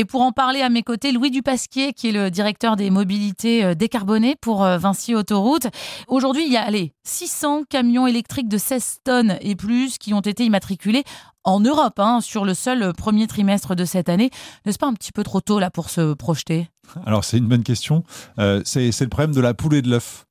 Et pour en parler à mes côtés, Louis Dupasquier, qui est le directeur des mobilités euh, décarbonées pour euh, Vinci Autoroute. Aujourd'hui, il y a allez, 600 camions électriques de 16 tonnes et plus qui ont été immatriculés en Europe hein, sur le seul premier trimestre de cette année. N'est-ce pas un petit peu trop tôt là pour se projeter? Alors c'est une bonne question. Euh, c'est le problème de la poule et de l'œuf.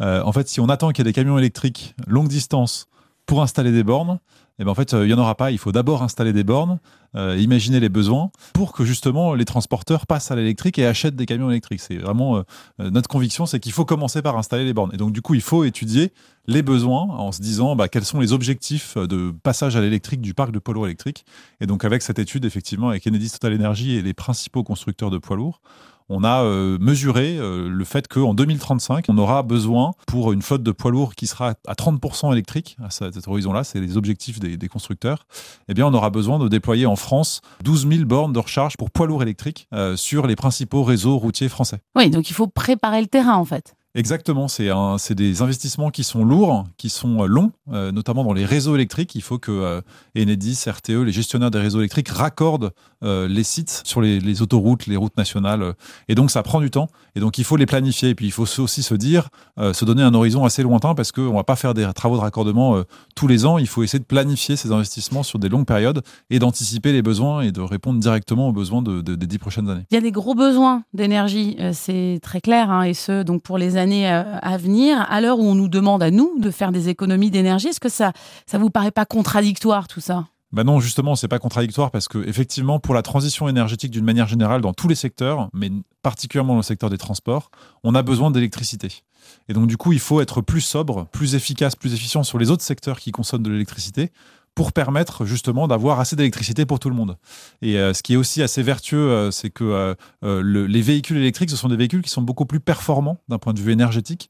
Euh, en fait, si on attend qu'il y ait des camions électriques longue distance pour installer des bornes, eh ben en fait, euh, il n'y en aura pas. Il faut d'abord installer des bornes, euh, imaginer les besoins pour que justement les transporteurs passent à l'électrique et achètent des camions électriques. C'est vraiment euh, notre conviction, c'est qu'il faut commencer par installer les bornes. Et donc, du coup, il faut étudier les besoins en se disant bah, quels sont les objectifs de passage à l'électrique du parc de poids lourds électriques. Et donc, avec cette étude, effectivement, avec Enedis Total Energy et les principaux constructeurs de poids lourds, on a euh, mesuré euh, le fait qu'en 2035, on aura besoin pour une flotte de poids lourds qui sera à 30% électrique, à cet horizon-là, c'est les objectifs des, constructeurs, eh bien on aura besoin de déployer en France 12 000 bornes de recharge pour poids lourds électriques euh, sur les principaux réseaux routiers français. Oui, donc il faut préparer le terrain en fait. Exactement, c'est des investissements qui sont lourds, qui sont euh, longs, euh, notamment dans les réseaux électriques. Il faut que euh, Enedis, RTE, les gestionnaires des réseaux électriques raccordent les sites sur les, autoroutes, les routes nationales. et donc ça prend du temps. Et donc il faut les planifier. Et puis il faut aussi se dire, se donner un horizon assez lointain parce qu'on ne va pas faire des travaux de raccordement tous les ans. Il faut essayer de planifier ces investissements sur des longues périodes et d'anticiper les besoins et de répondre directement aux besoins des dix prochaines années. Il y a des gros besoins d'énergie, c'est très clair, hein, et ce donc pour les années années euh, à venir, à l'heure où on nous demande à nous de faire des économies d'énergie, est-ce que ça ça vous paraît pas contradictoire tout ça? Ben non, justement, c'est pas contradictoire parce que effectivement, pour la transition énergétique d'une manière générale dans tous les secteurs, mais particulièrement dans le secteur des transports, on a besoin d'électricité. Et donc du coup, il faut être plus sobre, plus efficace, plus efficient sur les autres secteurs qui consomment de l'électricité pour permettre justement d'avoir assez d'électricité pour tout le monde. Et euh, ce qui est aussi assez vertueux, euh, c'est que euh, les véhicules électriques, ce sont des véhicules qui sont beaucoup plus performants d'un point de vue énergétique.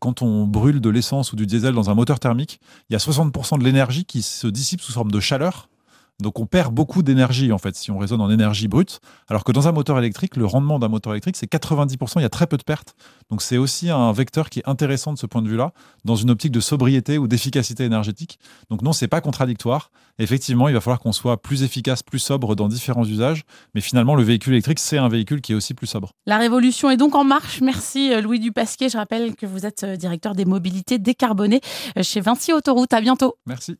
quand on brûle de l'essence ou du diesel dans un moteur thermique, il y a 60% de l'énergie qui se dissipe sous forme de chaleur donc on perd beaucoup d'énergie en fait si on raisonne en énergie brute, alors que dans un moteur électrique, le rendement d'un moteur électrique c'est 90%, il y a très peu de pertes. Donc c'est aussi un vecteur qui est intéressant de ce point de vue-là, dans une optique de sobriété ou d'efficacité énergétique. Donc non, c'est pas contradictoire. Effectivement, il va falloir qu'on soit plus efficace, plus sobre dans différents usages, mais finalement le véhicule électrique c'est un véhicule qui est aussi plus sobre. La révolution est donc en marche. Merci euh, Louis Dupasquier. Je rappelle que vous êtes euh, directeur des mobilités décarbonées euh, chez Vinci Autoroute. À bientôt. Merci.